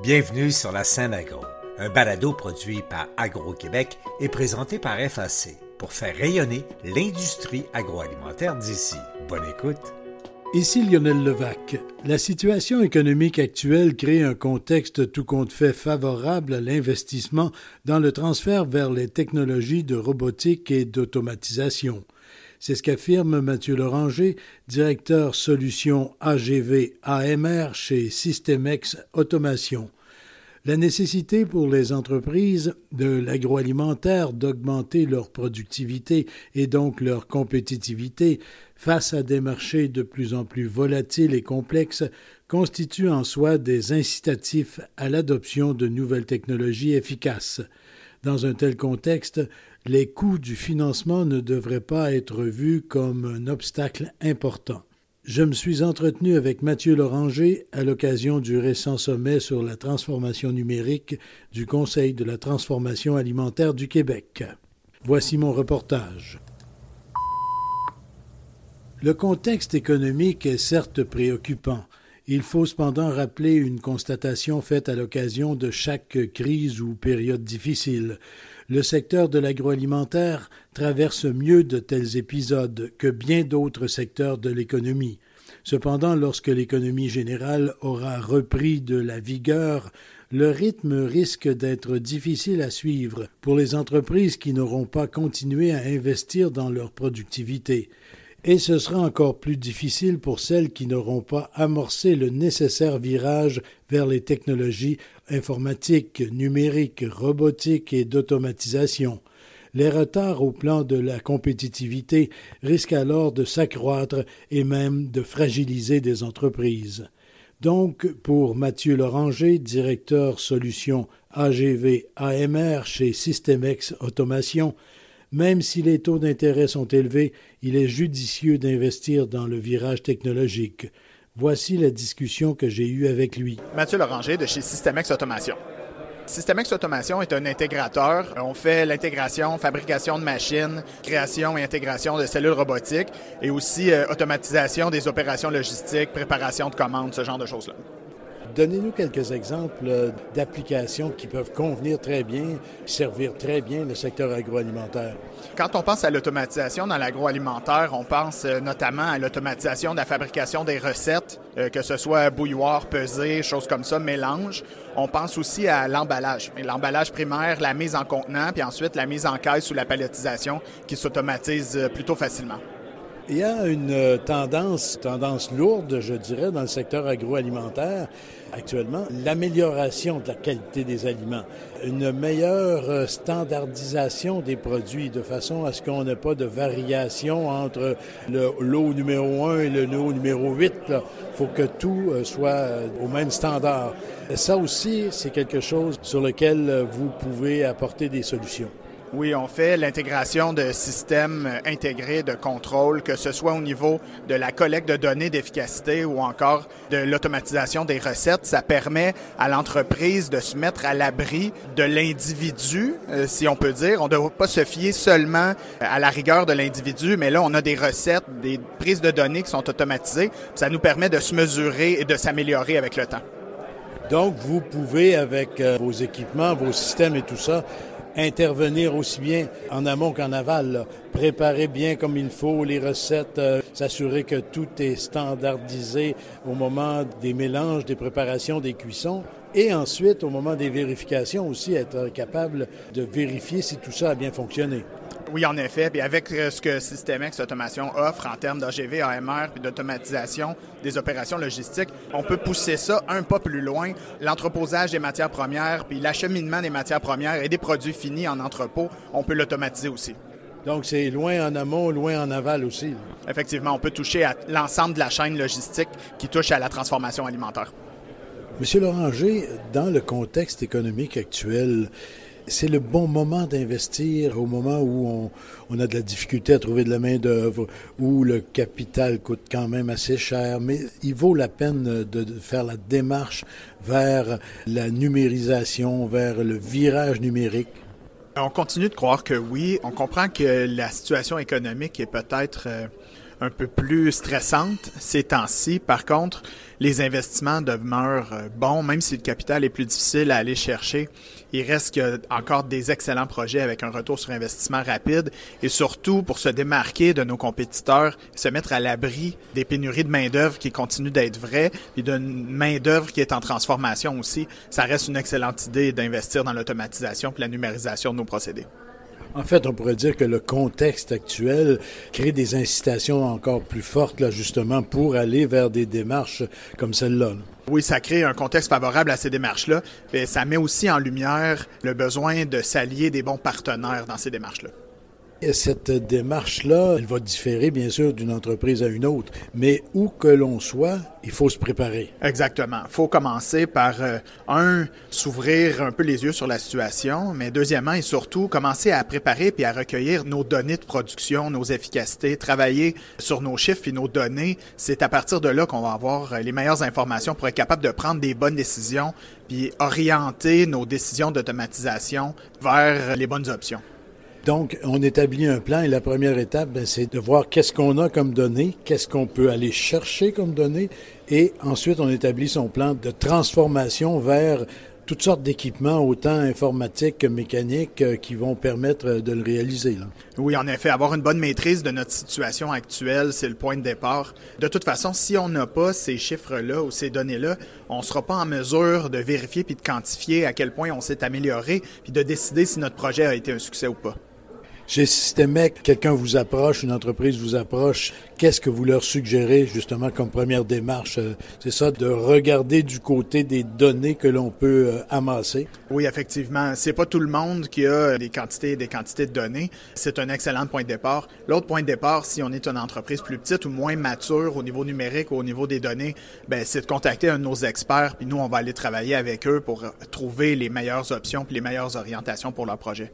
Bienvenue sur la scène agro, un balado produit par Agro-Québec et présenté par FAC pour faire rayonner l'industrie agroalimentaire d'ici. Bonne écoute. Ici Lionel Levac. La situation économique actuelle crée un contexte tout compte fait favorable à l'investissement dans le transfert vers les technologies de robotique et d'automatisation. C'est ce qu'affirme Mathieu Loranger, directeur solution AGV AMR chez Systemex Automation. La nécessité pour les entreprises de l'agroalimentaire d'augmenter leur productivité et donc leur compétitivité face à des marchés de plus en plus volatiles et complexes constitue en soi des incitatifs à l'adoption de nouvelles technologies efficaces. Dans un tel contexte, les coûts du financement ne devraient pas être vus comme un obstacle important. Je me suis entretenu avec Mathieu Loranger à l'occasion du récent sommet sur la transformation numérique du Conseil de la transformation alimentaire du Québec. Voici mon reportage. Le contexte économique est certes préoccupant. Il faut cependant rappeler une constatation faite à l'occasion de chaque crise ou période difficile le secteur de l'agroalimentaire traverse mieux de tels épisodes que bien d'autres secteurs de l'économie. Cependant, lorsque l'économie générale aura repris de la vigueur, le rythme risque d'être difficile à suivre pour les entreprises qui n'auront pas continué à investir dans leur productivité et ce sera encore plus difficile pour celles qui n'auront pas amorcé le nécessaire virage vers les technologies informatiques, numériques, robotiques et d'automatisation. Les retards au plan de la compétitivité risquent alors de s'accroître et même de fragiliser des entreprises. Donc, pour Mathieu Loranger, directeur solution AGV AMR chez Systemex Automation, même si les taux d'intérêt sont élevés, il est judicieux d'investir dans le virage technologique. Voici la discussion que j'ai eue avec lui. Mathieu Loranger de chez Systemex Automation. Systemex Automation est un intégrateur. On fait l'intégration, fabrication de machines, création et intégration de cellules robotiques et aussi euh, automatisation des opérations logistiques, préparation de commandes, ce genre de choses-là. Donnez-nous quelques exemples euh, d'applications qui peuvent convenir très bien, servir très bien le secteur agroalimentaire. Quand on pense à l'automatisation dans l'agroalimentaire, on pense euh, notamment à l'automatisation de la fabrication des recettes, euh, que ce soit bouilloire, pesée, choses comme ça, mélange. On pense aussi à l'emballage. L'emballage primaire, la mise en contenant, puis ensuite la mise en caisse ou la palettisation qui s'automatise plutôt facilement. Il y a une tendance, tendance lourde, je dirais, dans le secteur agroalimentaire actuellement, l'amélioration de la qualité des aliments, une meilleure standardisation des produits de façon à ce qu'on n'ait pas de variation entre le lot numéro 1 et le lot numéro 8. Il faut que tout euh, soit euh, au même standard. Ça aussi, c'est quelque chose sur lequel euh, vous pouvez apporter des solutions. Oui, on fait l'intégration de systèmes intégrés de contrôle, que ce soit au niveau de la collecte de données d'efficacité ou encore de l'automatisation des recettes. Ça permet à l'entreprise de se mettre à l'abri de l'individu, euh, si on peut dire. On ne doit pas se fier seulement à la rigueur de l'individu, mais là, on a des recettes, des prises de données qui sont automatisées. Ça nous permet de se mesurer et de s'améliorer avec le temps. Donc, vous pouvez, avec euh, vos équipements, vos systèmes et tout ça, intervenir aussi bien en amont qu'en aval. Préparer bien comme il faut les recettes, euh, s'assurer que tout est standardisé au moment des mélanges, des préparations, des cuissons. Et ensuite, au moment des vérifications aussi, être capable de vérifier si tout ça a bien fonctionné. Oui, en effet. Puis avec euh, ce que Systemex Automation offre en termes d'AGV, AMR puis d'automatisation des opérations logistiques, on peut pousser ça un pas plus loin. L'entreposage des matières premières puis l'acheminement des matières premières et des produits finis en entrepôt, on peut l'automatiser aussi. Donc, c'est loin en amont, loin en aval aussi. Effectivement, on peut toucher à l'ensemble de la chaîne logistique qui touche à la transformation alimentaire. Monsieur Loranger, dans le contexte économique actuel, c'est le bon moment d'investir au moment où on, a de la difficulté à trouver de la main-d'œuvre, où le capital coûte quand même assez cher, mais il vaut la peine de, faire la démarche vers la numérisation, vers le virage numérique. On continue de croire que oui. On comprend que la situation économique est peut-être euh, un peu plus stressante ces temps-ci. Par contre, les investissements demeurent euh, bons, même si le capital est plus difficile à aller chercher. Il reste que encore des excellents projets avec un retour sur investissement rapide et surtout pour se démarquer de nos compétiteurs, se mettre à l'abri des pénuries de main-d'œuvre qui continuent d'être vraies et d'une main-d'œuvre qui est en transformation aussi. Ça reste une excellente idée d'investir dans l'automatisation et la numérisation de nos procédés. En fait, on pourrait dire que le contexte actuel crée des incitations encore plus fortes, là, justement, pour aller vers des démarches comme celle-là. Oui, ça crée un contexte favorable à ces démarches-là, mais ça met aussi en lumière le besoin de s'allier des bons partenaires dans ces démarches-là. Cette démarche-là, elle va différer bien sûr d'une entreprise à une autre, mais où que l'on soit, il faut se préparer. Exactement. Il faut commencer par, euh, un, s'ouvrir un peu les yeux sur la situation, mais deuxièmement et surtout, commencer à préparer puis à recueillir nos données de production, nos efficacités, travailler sur nos chiffres et nos données. C'est à partir de là qu'on va avoir euh, les meilleures informations pour être capable de prendre des bonnes décisions puis orienter nos décisions d'automatisation vers les bonnes options. Donc, on établit un plan et la première étape, ben, c'est de voir qu'est-ce qu'on a comme données, qu'est-ce qu'on peut aller chercher comme données, et ensuite on établit son plan de transformation vers toutes sortes d'équipements, autant informatiques que mécaniques, euh, qui vont permettre de le réaliser. Oui, en effet, avoir une bonne maîtrise de notre situation actuelle, c'est le point de départ. De toute façon, si on n'a pas ces chiffres-là ou ces données-là, on ne sera pas en mesure de vérifier puis de quantifier à quel point on s'est amélioré puis de décider si notre projet a été un succès ou pas. Chez Systemec, quelqu'un vous approche, une entreprise vous approche, qu'est-ce que vous leur suggérez justement comme première démarche? Euh, c'est ça, de regarder du côté des données que l'on peut euh, amasser? Oui, effectivement. C'est pas tout le monde qui a des quantités et des quantités de données. C'est un excellent point de départ. L'autre point de départ, si on est une entreprise plus petite ou moins mature au niveau numérique ou au niveau des données, ben, c'est de contacter un de nos experts, puis nous, on va aller travailler avec eux pour trouver les meilleures options puis les meilleures orientations pour leur projet.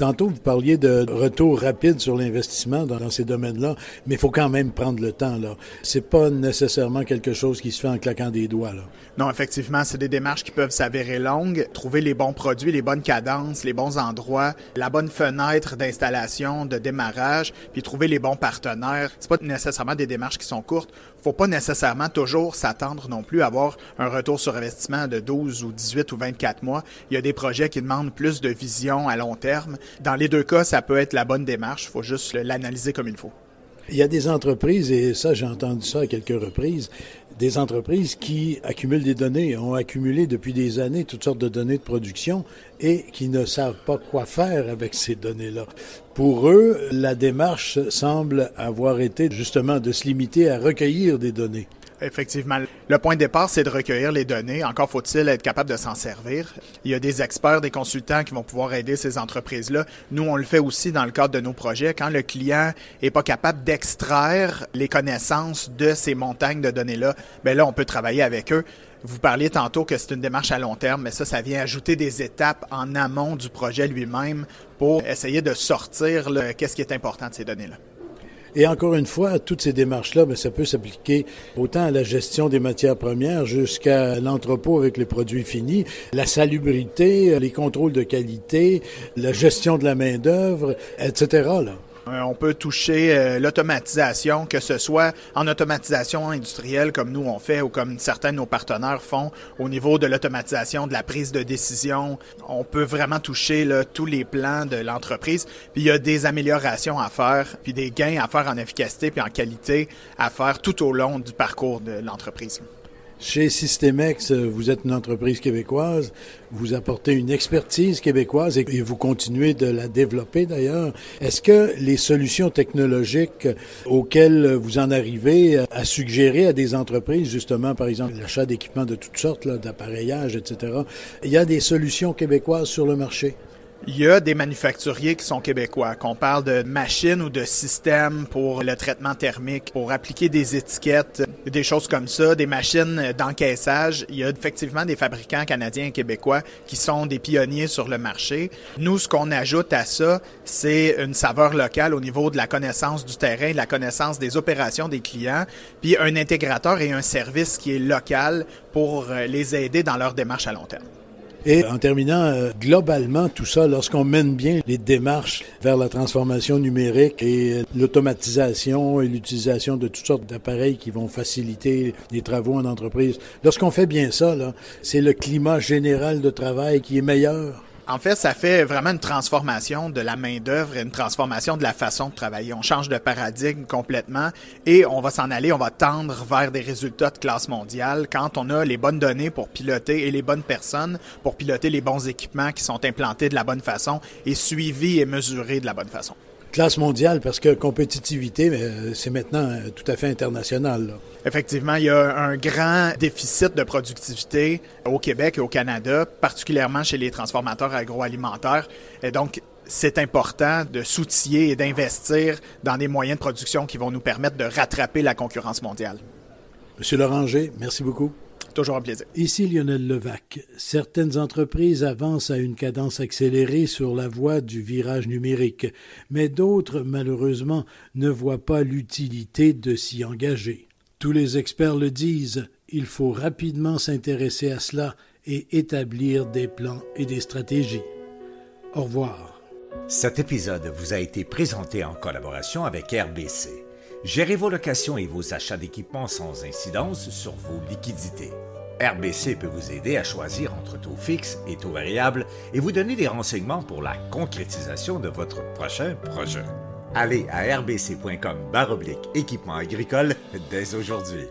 Tantôt, vous parliez de retour rapide sur l'investissement dans, ces domaines-là, mais il faut quand même prendre le temps. là. C'est pas nécessairement quelque chose qui se fait en claquant des doigts. Là. Non, effectivement, c'est des démarches qui peuvent s'avérer longues. Trouver les bons produits, les bonnes cadences, les bons endroits, la bonne fenêtre d'installation, de démarrage, puis trouver les bons partenaires. C'est pas nécessairement des démarches qui sont courtes. Faut pas nécessairement toujours s'attendre non plus à avoir un retour sur investissement de 12 ou 18 ou 24 mois. Il y a des projets qui demandent plus de vision à long terme. Dans les deux cas, ça peut être la bonne démarche. Il faut juste l'analyser comme il faut. Il y a des entreprises, et ça j'ai entendu ça à quelques reprises, des entreprises qui accumulent des données, ont accumulé depuis des années toutes sortes de données de production et qui ne savent pas quoi faire avec ces données-là. Pour eux, la démarche semble avoir été justement de se limiter à recueillir des données. Effectivement. Le point de départ, c'est de recueillir les données. Encore faut-il être capable de s'en servir. Il y a des experts, des consultants qui vont pouvoir aider ces entreprises-là. Nous, on le fait aussi dans le cadre de nos projets. Quand le client est pas capable d'extraire les connaissances de ces montagnes de données-là, ben là, on peut travailler avec eux. Vous parliez tantôt que c'est une démarche à long terme, mais ça, ça vient ajouter des étapes en amont du projet lui-même pour essayer de sortir qu'est-ce qui est important de ces données-là. Et encore une fois, toutes ces démarches-là, ben, ça peut s'appliquer autant à la gestion des matières premières jusqu'à l'entrepôt avec les produits finis, la salubrité, les contrôles de qualité, la gestion de la main-d'œuvre, etc. Euh, on peut toucher euh, l'automatisation, que ce soit en automatisation industrielle comme nous on fait ou comme certains de nos partenaires font au niveau de l'automatisation de la prise de décision. On peut vraiment toucher tous les plans de l'entreprise. Puis il y a des améliorations à faire, puis des gains à faire en efficacité puis en qualité à faire tout au long du parcours de l'entreprise. Chez Systemex, vous êtes une entreprise québécoise, vous apportez une expertise québécoise et vous continuez de la développer d'ailleurs. Est-ce que les solutions technologiques auxquelles vous en arrivez à suggérer à des entreprises, justement par exemple l'achat d'équipements de toutes sortes, d'appareillage, etc., il y a des solutions québécoises sur le marché? Il y a des manufacturiers qui sont québécois, qu'on parle de machines ou de systèmes pour le traitement thermique, pour appliquer des étiquettes, des choses comme ça, des machines d'encaissage. Il y a effectivement des fabricants canadiens et québécois qui sont des pionniers sur le marché. Nous, ce qu'on ajoute à ça, c'est une saveur locale au niveau de la connaissance du terrain, de la connaissance des opérations des clients, puis un intégrateur et un service qui est local pour les aider dans leur démarche à long terme. Et en terminant, euh, globalement, tout ça, lorsqu'on mène bien les démarches vers la transformation numérique et l'automatisation et l'utilisation de toutes sortes d'appareils qui vont faciliter les travaux en entreprise, lorsqu'on fait bien ça, c'est le climat général de travail qui est meilleur. En fait, ça fait vraiment une transformation de la main-d'œuvre et une transformation de la façon de travailler. On change de paradigme complètement et on va s'en aller, on va tendre vers des résultats de classe mondiale quand on a les bonnes données pour piloter et les bonnes personnes pour piloter les bons équipements qui sont implantés de la bonne façon et suivis et mesurés de la bonne façon classe mondiale parce que compétitivité, c'est maintenant euh, tout à fait international. Effectivement, il y a un grand déficit de productivité au Québec et au Canada, particulièrement chez les transformateurs agroalimentaires. Et donc, c'est important de s'outiller et d'investir dans des moyens de production qui vont nous permettre de rattraper la concurrence mondiale. Monsieur Loranger, merci beaucoup. Toujours un plaisir. Ici Lionel Levac. Certaines entreprises avancent à une cadence accélérée sur la voie du virage numérique, mais d'autres, malheureusement, ne voient pas l'utilité de s'y engager. Tous les experts le disent, il faut rapidement s'intéresser à cela et établir des plans et des stratégies. Au revoir. Cet épisode vous a été présenté en collaboration avec RBC. Gérez vos locations et vos achats d'équipements sans incidence sur vos liquidités. RBC peut vous aider à choisir entre taux fixes et taux variables et vous donner des renseignements pour la concrétisation de votre prochain projet. Allez à rbc.com équipement agricole dès aujourd'hui.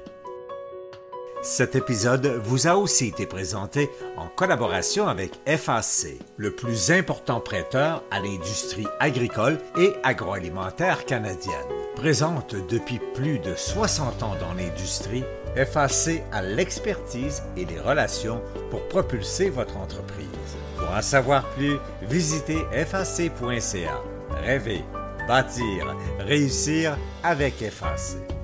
Cet épisode vous a aussi été présenté en collaboration avec FAC, le plus important prêteur à l'industrie agricole et agroalimentaire canadienne. Présente depuis plus de 60 ans dans l'industrie, FAC a l'expertise et les relations pour propulser votre entreprise. Pour en savoir plus, visitez fac.ca. Rêver, bâtir, réussir avec FAC.